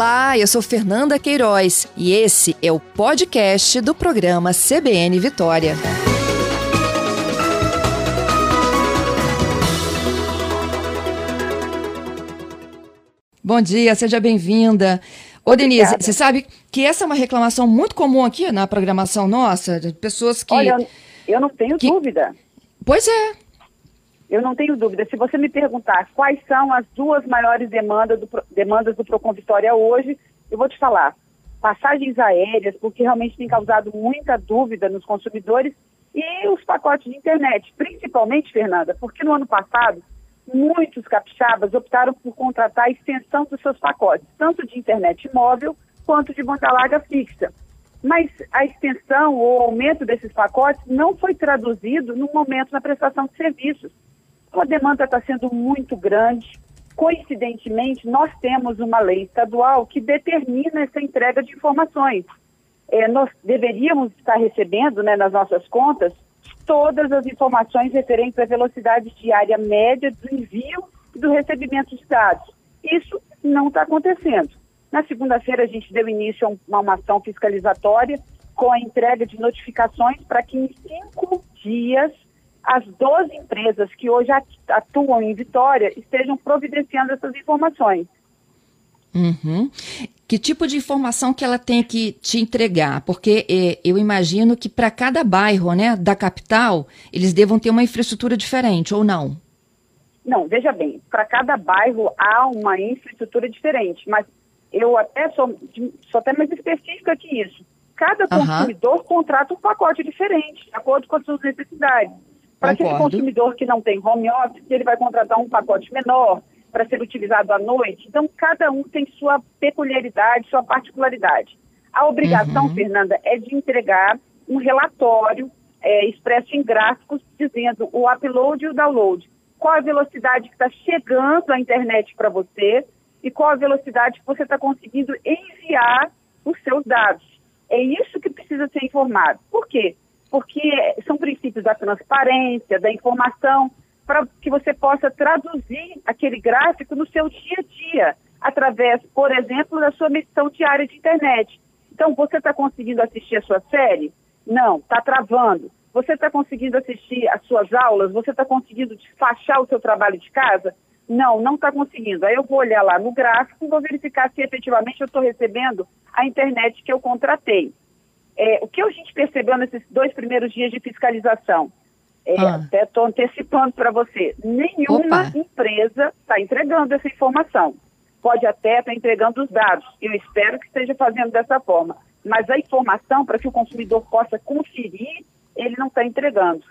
Olá, eu sou Fernanda Queiroz e esse é o podcast do programa CBN Vitória. Bom dia, seja bem-vinda. Ô, Denise, Obrigada. você sabe que essa é uma reclamação muito comum aqui na programação nossa, de pessoas que. Olha, eu não tenho que... dúvida. Pois é. Eu não tenho dúvida. Se você me perguntar quais são as duas maiores demandas do, demandas do Procon Vitória hoje, eu vou te falar. Passagens aéreas, porque realmente tem causado muita dúvida nos consumidores, e os pacotes de internet, principalmente, Fernanda, porque no ano passado muitos capixabas optaram por contratar a extensão dos seus pacotes, tanto de internet móvel quanto de banda larga fixa. Mas a extensão ou aumento desses pacotes não foi traduzido no momento na prestação de serviços. A demanda está sendo muito grande. Coincidentemente, nós temos uma lei estadual que determina essa entrega de informações. É, nós deveríamos estar recebendo né, nas nossas contas todas as informações referentes à velocidade diária média do envio e do recebimento de dados. Isso não está acontecendo. Na segunda-feira, a gente deu início a uma, uma ação fiscalizatória com a entrega de notificações para que em cinco dias as 12 empresas que hoje atuam em Vitória estejam providenciando essas informações. Uhum. Que tipo de informação que ela tem que te entregar? Porque eh, eu imagino que para cada bairro né, da capital, eles devam ter uma infraestrutura diferente, ou não? Não, veja bem, para cada bairro há uma infraestrutura diferente, mas eu até sou, sou até mais específica que isso. Cada consumidor uhum. contrata um pacote diferente, de acordo com as suas necessidades. Para aquele consumidor que não tem home office, ele vai contratar um pacote menor para ser utilizado à noite. Então, cada um tem sua peculiaridade, sua particularidade. A obrigação, uhum. Fernanda, é de entregar um relatório é, expresso em gráficos dizendo o upload e o download. Qual a velocidade que está chegando à internet para você e qual a velocidade que você está conseguindo enviar os seus dados. É isso que precisa ser informado. Por quê? Porque são princípios da transparência, da informação, para que você possa traduzir aquele gráfico no seu dia a dia, através, por exemplo, da sua medição diária de internet. Então, você está conseguindo assistir a sua série? Não, está travando. Você está conseguindo assistir as suas aulas? Você está conseguindo despachar o seu trabalho de casa? Não, não está conseguindo. Aí eu vou olhar lá no gráfico e vou verificar se efetivamente eu estou recebendo a internet que eu contratei. É, o que a gente percebeu nesses dois primeiros dias de fiscalização? É, ah. Até estou antecipando para você. Nenhuma Opa. empresa está entregando essa informação. Pode até estar tá entregando os dados. Eu espero que esteja fazendo dessa forma. Mas a informação, para que o consumidor possa conferir, ele não está entregando.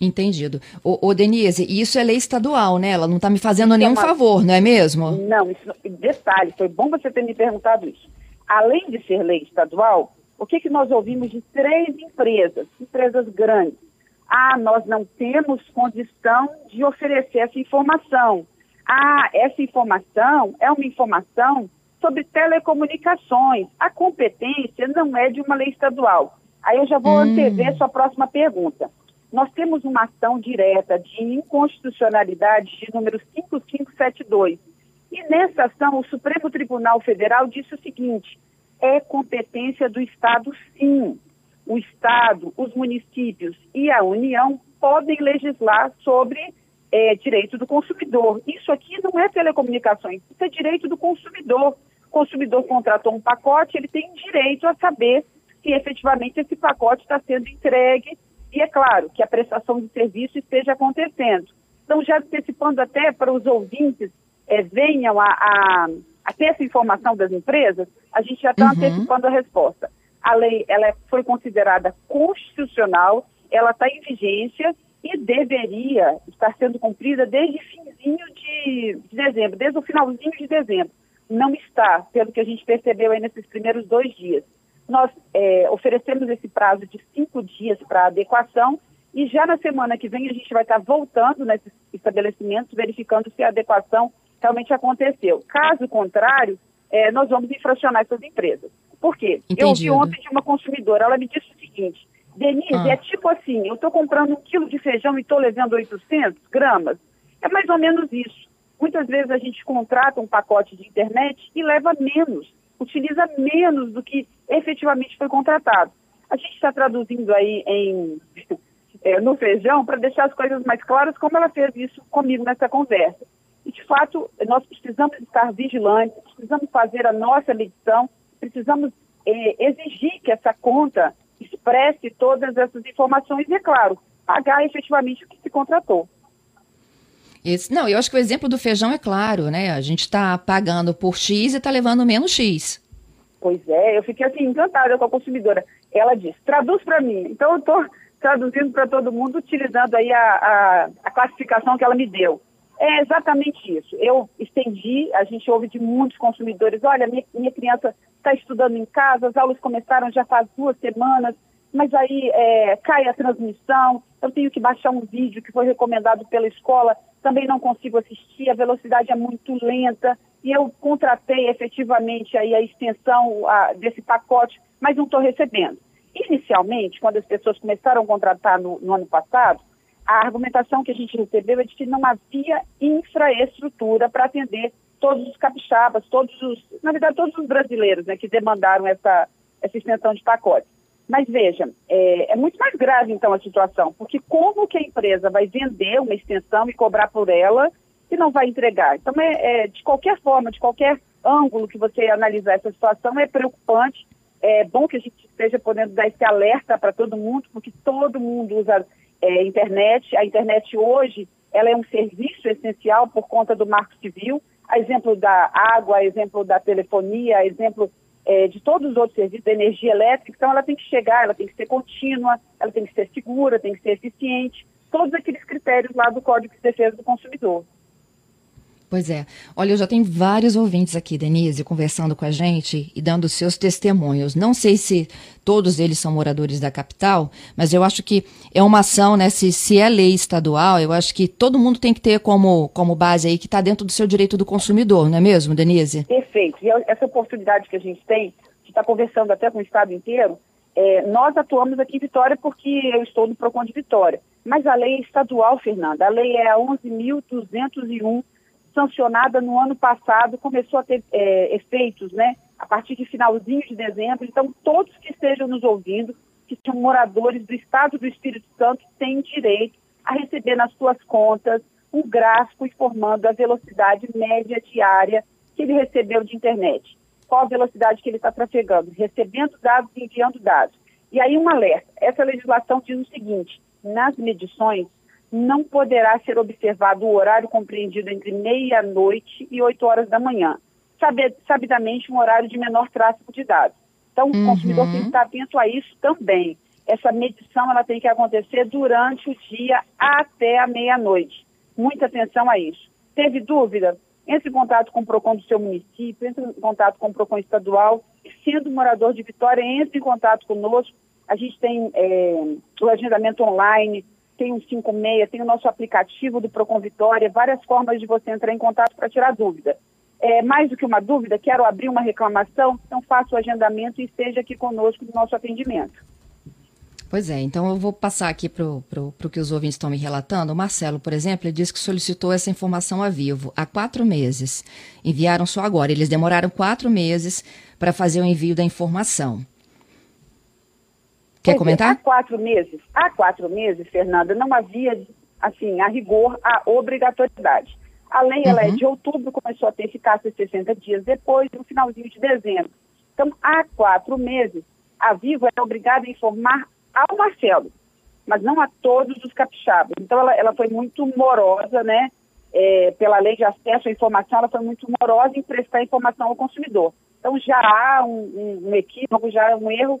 Entendido. Ô, ô, Denise, isso é lei estadual, né? Ela não está me fazendo é nenhum é uma... favor, não é mesmo? Não, isso, detalhe, foi bom você ter me perguntado isso. Além de ser lei estadual, o que, que nós ouvimos de três empresas, empresas grandes, ah, nós não temos condição de oferecer essa informação. Ah, essa informação é uma informação sobre telecomunicações. A competência não é de uma lei estadual. Aí eu já vou hum. antever sua próxima pergunta. Nós temos uma ação direta de inconstitucionalidade de número 5572. E nessa ação, o Supremo Tribunal Federal disse o seguinte: é competência do Estado, sim o Estado, os municípios e a União podem legislar sobre é, direito do consumidor. Isso aqui não é telecomunicações, isso é direito do consumidor. O consumidor contratou um pacote, ele tem direito a saber se efetivamente esse pacote está sendo entregue e, é claro, que a prestação de serviço esteja acontecendo. Então, já antecipando até para os ouvintes é, venham a, a, a, ter essa informação das empresas, a gente já está uhum. antecipando a resposta a lei ela foi considerada constitucional, ela está em vigência e deveria estar sendo cumprida desde finzinho de, de dezembro, desde o finalzinho de dezembro. Não está, pelo que a gente percebeu aí nesses primeiros dois dias. Nós é, oferecemos esse prazo de cinco dias para adequação e já na semana que vem a gente vai estar voltando nesses estabelecimentos, verificando se a adequação realmente aconteceu. Caso contrário, é, nós vamos infracionar essas empresas. Por quê? Entendido. Eu ouvi ontem de uma consumidora, ela me disse o seguinte, Denise, ah. é tipo assim, eu estou comprando um quilo de feijão e estou levando 800 gramas. É mais ou menos isso. Muitas vezes a gente contrata um pacote de internet e leva menos, utiliza menos do que efetivamente foi contratado. A gente está traduzindo aí em, é, no feijão para deixar as coisas mais claras, como ela fez isso comigo nessa conversa. De fato, nós precisamos estar vigilantes, precisamos fazer a nossa medição, precisamos é, exigir que essa conta expresse todas essas informações e, é claro, pagar efetivamente o que se contratou. Esse, não, eu acho que o exemplo do feijão é claro, né? A gente está pagando por X e está levando menos X. Pois é, eu fiquei assim encantada com a consumidora. Ela disse, traduz para mim. Então eu estou traduzindo para todo mundo utilizando aí a, a, a, classificação que ela me deu. É exatamente isso. Eu estendi, a gente ouve de muitos consumidores, olha, minha, minha criança está estudando em casa, as aulas começaram já faz duas semanas, mas aí é, cai a transmissão, eu tenho que baixar um vídeo que foi recomendado pela escola, também não consigo assistir, a velocidade é muito lenta, e eu contratei efetivamente aí a extensão a, desse pacote, mas não estou recebendo. Inicialmente, quando as pessoas começaram a contratar no, no ano passado, a argumentação que a gente recebeu é de que não havia infraestrutura para atender todos os capixabas, todos os, na verdade, todos os brasileiros né, que demandaram essa, essa extensão de pacotes. Mas veja, é, é, muito mais grave então a situação, porque como que a empresa vai vender uma extensão e cobrar por ela se não vai entregar? Então, é, é, de qualquer forma, de qualquer ângulo que você analisar essa situação, é preocupante. É bom que a gente esteja podendo dar esse alerta para todo mundo, porque todo mundo usa é, internet. A internet hoje ela é um serviço essencial por conta do marco civil. A exemplo da água, a exemplo da telefonia, a exemplo é, de todos os outros serviços, da energia elétrica, então ela tem que chegar, ela tem que ser contínua, ela tem que ser segura, tem que ser eficiente, todos aqueles critérios lá do Código de Defesa do Consumidor. Pois é. Olha, eu já tenho vários ouvintes aqui, Denise, conversando com a gente e dando seus testemunhos. Não sei se todos eles são moradores da capital, mas eu acho que é uma ação, né? Se, se é lei estadual, eu acho que todo mundo tem que ter como, como base aí que está dentro do seu direito do consumidor, não é mesmo, Denise? Perfeito. E essa oportunidade que a gente tem de estar tá conversando até com o Estado inteiro, é, nós atuamos aqui em Vitória porque eu estou no PROCON de Vitória. Mas a lei é estadual, Fernanda. A lei é a 11.201 sancionada no ano passado, começou a ter é, efeitos, né, a partir de finalzinho de dezembro. Então, todos que estejam nos ouvindo, que são moradores do Estado do Espírito Santo, têm direito a receber nas suas contas um gráfico informando a velocidade média diária que ele recebeu de internet. Qual a velocidade que ele está trafegando, recebendo dados e enviando dados. E aí um alerta. Essa legislação diz o seguinte, nas medições, não poderá ser observado o horário compreendido entre meia-noite e 8 horas da manhã, sabidamente um horário de menor tráfego de dados. Então, uhum. o consumidor tem que estar atento a isso também. Essa medição ela tem que acontecer durante o dia até a meia-noite. Muita atenção a isso. Teve dúvida? Entre em contato com o PROCON do seu município, entre em contato com o PROCON estadual. Sendo morador de Vitória, entre em contato conosco. A gente tem é, o agendamento online, tem o 56, tem o nosso aplicativo do Procon Vitória, várias formas de você entrar em contato para tirar dúvida. É, mais do que uma dúvida, quero abrir uma reclamação, então faça o agendamento e esteja aqui conosco no nosso atendimento. Pois é, então eu vou passar aqui para o que os ouvintes estão me relatando. O Marcelo, por exemplo, ele disse que solicitou essa informação a vivo há quatro meses. Enviaram só agora. Eles demoraram quatro meses para fazer o envio da informação. Quer pois comentar? Há quatro meses, há quatro meses, Fernanda, não havia, assim, a rigor, a obrigatoriedade. A lei uhum. ela é uhum. de outubro, começou a ter eficácia 60 dias depois, no finalzinho de dezembro. Então, há quatro meses, a Vivo é obrigada a informar ao Marcelo, mas não a todos os capixabas. Então, ela, ela foi muito morosa, né? É, pela lei de acesso à informação, ela foi muito morosa em prestar informação ao consumidor. Então, já há um, um, um equívoco, já há um erro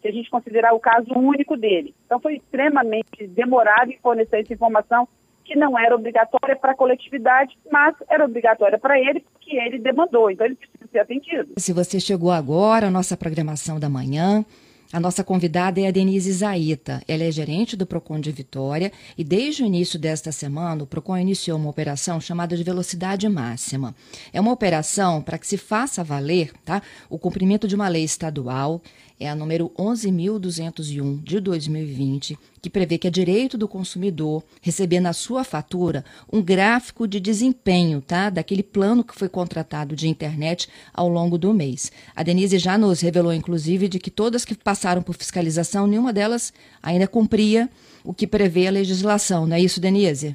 se a gente considerar o caso único dele. Então, foi extremamente demorado em fornecer essa informação que não era obrigatória para a coletividade, mas era obrigatória para ele, porque ele demandou. Então, ele precisa ser atendido. Se você chegou agora à nossa programação da manhã, a nossa convidada é a Denise Zaita. Ela é gerente do Procon de Vitória e desde o início desta semana o Procon iniciou uma operação chamada de velocidade máxima. É uma operação para que se faça valer, tá, o cumprimento de uma lei estadual é a número 11.201 de 2020, que prevê que é direito do consumidor receber na sua fatura um gráfico de desempenho, tá? Daquele plano que foi contratado de internet ao longo do mês. A Denise já nos revelou, inclusive, de que todas que passaram por fiscalização, nenhuma delas ainda cumpria o que prevê a legislação, não é isso, Denise?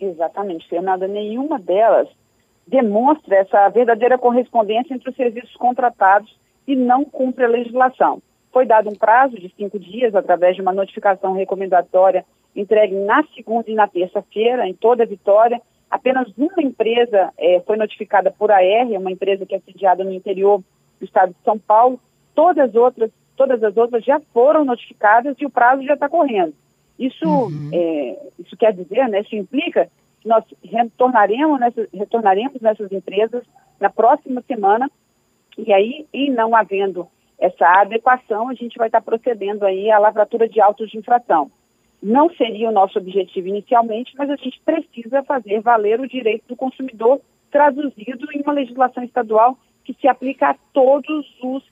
Exatamente, Fernanda. Nenhuma delas demonstra essa verdadeira correspondência entre os serviços contratados e não cumpre a legislação. Foi dado um prazo de cinco dias através de uma notificação recomendatória entregue na segunda e na terça-feira, em toda a Vitória. Apenas uma empresa é, foi notificada por AR, uma empresa que é sediada no interior do estado de São Paulo. Todas as outras, todas as outras já foram notificadas e o prazo já está correndo. Isso, uhum. é, isso quer dizer, né, isso implica que nós retornaremos nessas, retornaremos nessas empresas na próxima semana e aí, e não havendo essa adequação, a gente vai estar procedendo aí à lavratura de autos de infração. Não seria o nosso objetivo inicialmente, mas a gente precisa fazer valer o direito do consumidor traduzido em uma legislação estadual que se aplica a todos os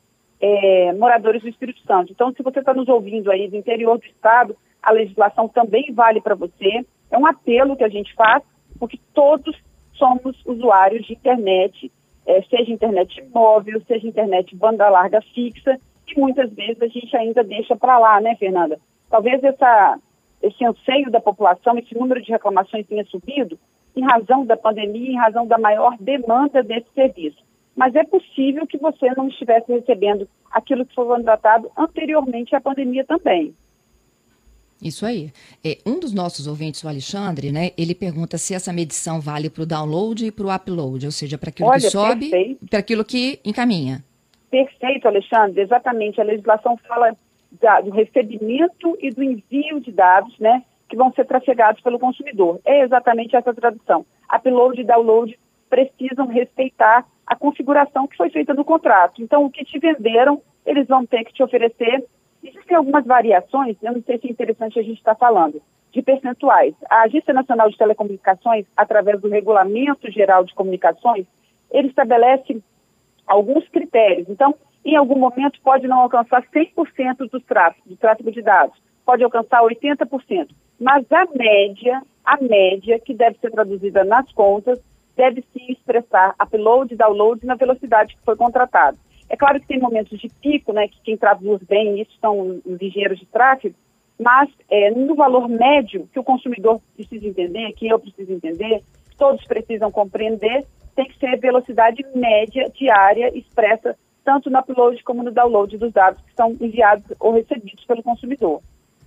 é, moradores do Espírito Santo. Então, se você está nos ouvindo aí do interior do estado, a legislação também vale para você. É um apelo que a gente faz, porque todos somos usuários de internet é, seja internet móvel, seja internet banda larga fixa, que muitas vezes a gente ainda deixa para lá, né, Fernanda? Talvez essa, esse anseio da população, esse número de reclamações tenha subido em razão da pandemia, em razão da maior demanda desse serviço. Mas é possível que você não estivesse recebendo aquilo que foi contratado anteriormente à pandemia também. Isso aí. É, um dos nossos ouvintes, o Alexandre, né, ele pergunta se essa medição vale para o download e para o upload, ou seja, para aquilo Olha, que sobe e para aquilo que encaminha. Perfeito, Alexandre. Exatamente. A legislação fala da, do recebimento e do envio de dados, né, que vão ser trafegados pelo consumidor. É exatamente essa tradução. Upload e download precisam respeitar a configuração que foi feita no contrato. Então, o que te venderam, eles vão ter que te oferecer Existem algumas variações, eu não sei se é interessante a gente estar tá falando, de percentuais. A Agência Nacional de Telecomunicações, através do Regulamento Geral de Comunicações, ele estabelece alguns critérios. Então, em algum momento pode não alcançar 100% do tráfego, do tráfego de dados, pode alcançar 80%, mas a média, a média que deve ser traduzida nas contas, deve se expressar upload e download na velocidade que foi contratado. É claro que tem momentos de pico, né, que quem traduz bem isso são os engenheiros de tráfego, mas é, no valor médio que o consumidor precisa entender, que eu preciso entender, todos precisam compreender, tem que ser velocidade média diária expressa tanto no upload como no download dos dados que são enviados ou recebidos pelo consumidor.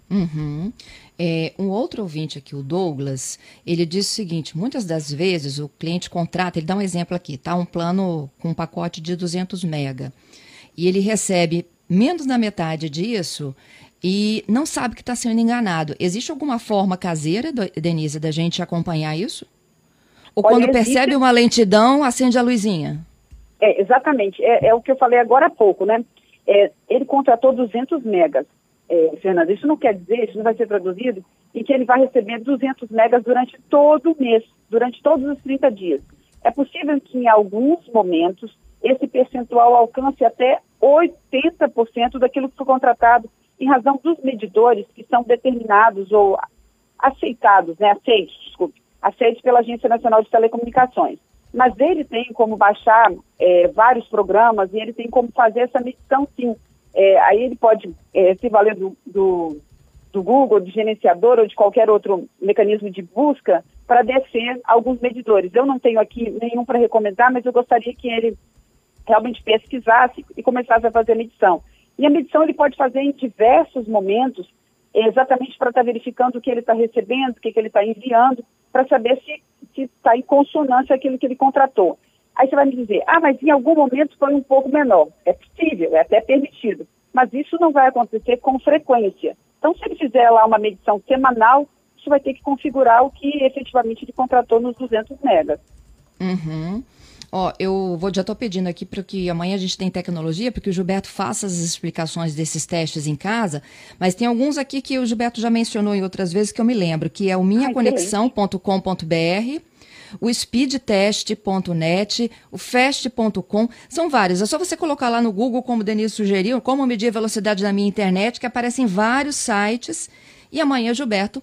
Uhum. É, um outro ouvinte aqui, o Douglas, ele diz o seguinte: muitas das vezes o cliente contrata, ele dá um exemplo aqui, tá? Um plano com um pacote de 200 mega e ele recebe menos da metade disso e não sabe que está sendo enganado. Existe alguma forma caseira, Denise, da gente acompanhar isso? Ou Olha, quando existe... percebe uma lentidão, acende a luzinha? É, exatamente. É, é, o que eu falei agora há pouco, né? É, ele contratou 200 megas é, Fernando, isso não quer dizer, isso não vai ser traduzido, e que ele vai receber 200 megas durante todo o mês, durante todos os 30 dias. É possível que em alguns momentos esse percentual alcance até 80% daquilo que foi contratado em razão dos medidores que são determinados ou aceitados, né, aceitos, desculpe, aceitos pela Agência Nacional de Telecomunicações. Mas ele tem como baixar é, vários programas e ele tem como fazer essa medição, sim, é, aí ele pode é, se valer do, do, do, Google, de gerenciador ou de qualquer outro mecanismo de busca para descer alguns medidores. Eu não tenho aqui nenhum para recomendar, mas eu gostaria que ele realmente pesquisasse e começasse a fazer a medição. E a medição ele pode fazer em diversos momentos, exatamente para estar tá verificando o que ele está recebendo, o que, que ele está enviando, para saber se está em consonância aquilo que ele contratou. Aí você vai me dizer, ah, mas em algum momento foi um pouco menor. É possível, é até permitido. Mas isso não vai acontecer com frequência. Então, se ele fizer lá uma medição semanal, isso vai ter que configurar o que efetivamente ele contratou nos 200 megas. Uhum. Ó, eu vou, já estou pedindo aqui para que amanhã a gente tem tecnologia, porque o Gilberto faça as explicações desses testes em casa, mas tem alguns aqui que o Gilberto já mencionou em outras vezes que eu me lembro, que é o minhaconexão.com.br o speedtest.net, o fast.com, são vários. É só você colocar lá no Google, como o Denise sugeriu, como medir a velocidade da minha internet, que aparecem vários sites. E amanhã, Gilberto,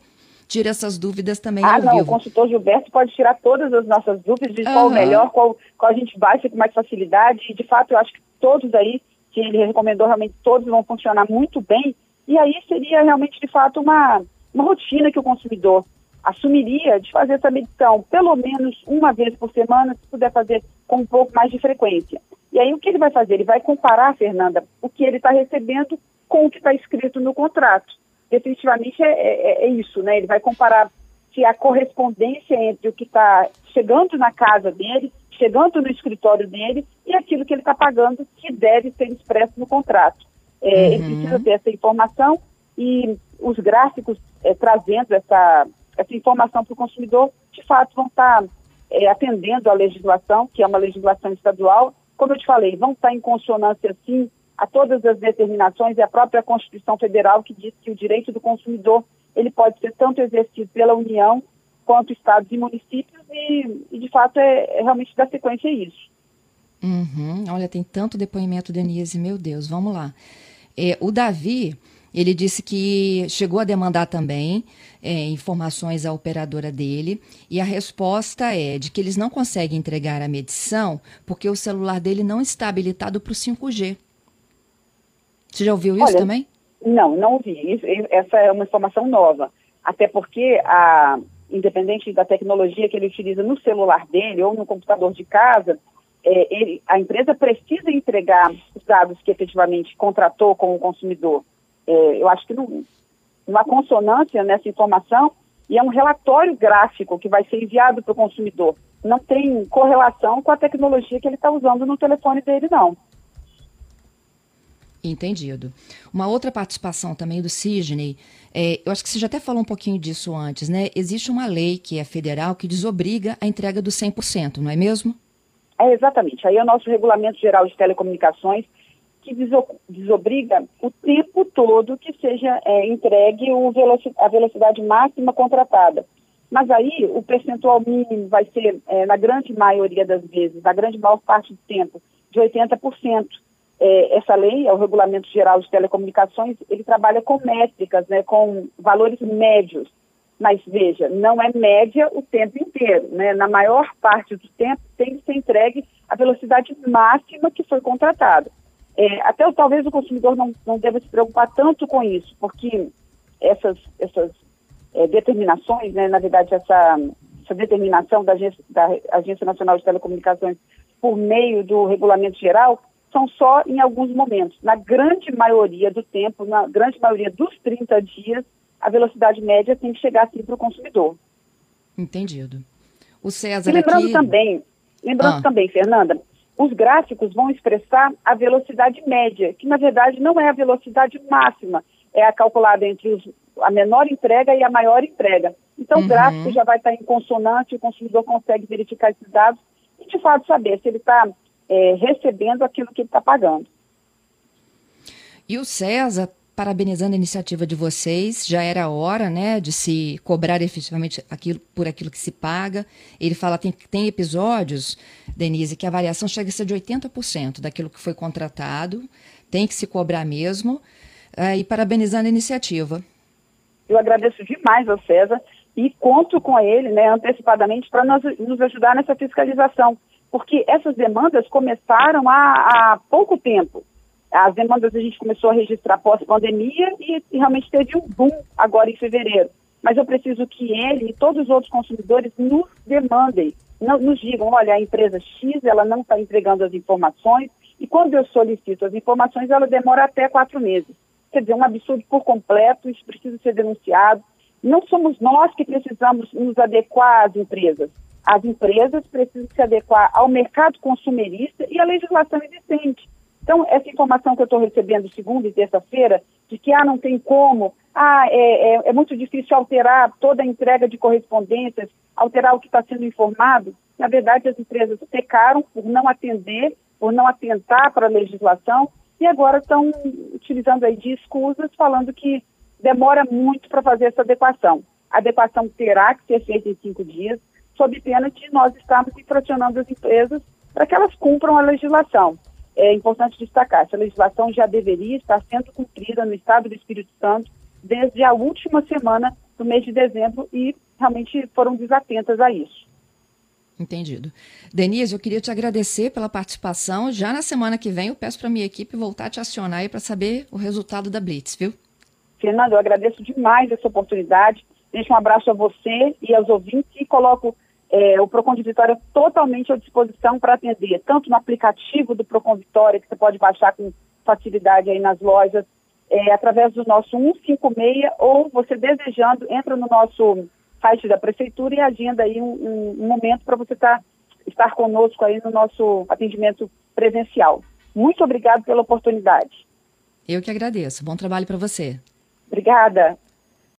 tira essas dúvidas também ah, ao não, vivo. o consultor Gilberto pode tirar todas as nossas dúvidas de qual o melhor, qual, qual a gente baixa com mais facilidade. E, de fato, eu acho que todos aí, que ele recomendou, realmente todos vão funcionar muito bem. E aí seria realmente, de fato, uma, uma rotina que o consumidor assumiria de fazer essa medição pelo menos uma vez por semana, se puder fazer com um pouco mais de frequência. E aí o que ele vai fazer? Ele vai comparar, Fernanda, o que ele está recebendo com o que está escrito no contrato. Definitivamente é, é, é, isso, né? Ele vai comparar se a correspondência entre o que está chegando na casa dele, chegando no escritório dele e aquilo que ele está pagando, que deve ser expresso no contrato. É, uhum. Ele precisa ter essa informação e os gráficos é, trazendo essa, essa informação para o consumidor, de fato, vão estar é, atendendo à legislação, que é uma legislação estadual. Como eu te falei, vão estar em consonância, sim, a todas as determinações e a própria Constituição Federal, que diz que o direito do consumidor ele pode ser tanto exercido pela União quanto estados e municípios e, e de fato, é, é, realmente dar sequência a isso. Uhum. Olha, tem tanto depoimento, Denise, meu Deus, vamos lá. É, o Davi, ele disse que chegou a demandar também é, informações à operadora dele e a resposta é de que eles não conseguem entregar a medição porque o celular dele não está habilitado para o 5G. Você já ouviu isso Olha, também? Não, não ouvi. Essa é uma informação nova. Até porque, a, independente da tecnologia que ele utiliza no celular dele ou no computador de casa, é, ele, a empresa precisa entregar os dados que efetivamente contratou com o consumidor. É, eu acho que não, uma consonância nessa informação e é um relatório gráfico que vai ser enviado para o consumidor. Não tem correlação com a tecnologia que ele está usando no telefone dele, não. Entendido. Uma outra participação também do Sidney, é, eu acho que você já até falou um pouquinho disso antes, né? Existe uma lei que é federal que desobriga a entrega do 100%, não é mesmo? É, exatamente. Aí é o nosso Regulamento Geral de Telecomunicações que desobriga o tempo todo que seja é, entregue a velocidade máxima contratada. Mas aí o percentual mínimo vai ser, é, na grande maioria das vezes, na grande maior parte do tempo, de 80%. É, essa lei, é o Regulamento Geral de Telecomunicações, ele trabalha com métricas, né, com valores médios. Mas veja, não é média o tempo inteiro. Né? Na maior parte do tempo tem que ser entregue a velocidade máxima que foi contratada. É, até talvez o consumidor não, não deva se preocupar tanto com isso, porque essas, essas é, determinações, né, na verdade, essa, essa determinação da Agência, da Agência Nacional de Telecomunicações por meio do regulamento geral, são só em alguns momentos. Na grande maioria do tempo, na grande maioria dos 30 dias, a velocidade média tem que chegar assim para o consumidor. Entendido. O César e lembrando aqui... também, lembrando ah. também, Fernanda, os gráficos vão expressar a velocidade média, que na verdade não é a velocidade máxima, é a calculada entre os, a menor entrega e a maior entrega. Então uhum. o gráfico já vai estar em consonância, o consumidor consegue verificar esses dados e de fato saber se ele está é, recebendo aquilo que ele está pagando. E o César parabenizando a iniciativa de vocês. Já era hora, né, de se cobrar efetivamente aquilo, por aquilo que se paga. Ele fala tem tem episódios, Denise, que a variação chega a ser de 80% daquilo que foi contratado. Tem que se cobrar mesmo. Uh, e parabenizando a iniciativa. Eu agradeço demais ao César e conto com ele, né, antecipadamente, para nos ajudar nessa fiscalização, porque essas demandas começaram há, há pouco tempo. As demandas a gente começou a registrar pós-pandemia e, e, realmente teve um boom agora em fevereiro. Mas eu preciso que ele e todos os outros consumidores nos demandem, não, nos digam, olha, a empresa X ela não está entregando as informações e quando eu solicito as informações ela demora até quatro meses. Quer dizer, um absurdo por completo, isso precisa ser denunciado. Não somos nós que precisamos nos adequar às empresas. As empresas precisam se adequar ao mercado consumerista e à legislação existente. Então, essa informação que eu estou recebendo segunda e terça-feira, de que ah, não tem como, ah, é, é, é, muito difícil alterar toda a entrega de correspondências, alterar o que está sendo informado, na verdade as empresas pecaram por não atender, por não atentar para a legislação e agora estão utilizando aí de escusas, falando que demora muito para fazer essa adequação. A adequação terá que ser feita em cinco dias, sob pena de nós estarmos infracionando as empresas para que elas cumpram a legislação. É importante destacar, essa legislação já deveria estar sendo cumprida no Estado do Espírito Santo desde a última semana do mês de dezembro e realmente foram desatentas a isso. Entendido. Denise, eu queria te agradecer pela participação. Já na semana que vem eu peço para a minha equipe voltar a te acionar aí para saber o resultado da Blitz, viu? Fernando, eu agradeço demais essa oportunidade. Deixo um abraço a você e aos ouvintes e coloco é, o Procon de Vitória totalmente à disposição para atender, tanto no aplicativo do Procon Vitória, que você pode baixar com facilidade aí nas lojas, é, através do nosso 156, ou você desejando, entra no nosso site da Prefeitura e agenda aí um, um, um momento para você tá, estar conosco aí no nosso atendimento presencial. Muito obrigado pela oportunidade. Eu que agradeço. Bom trabalho para você. Obrigada.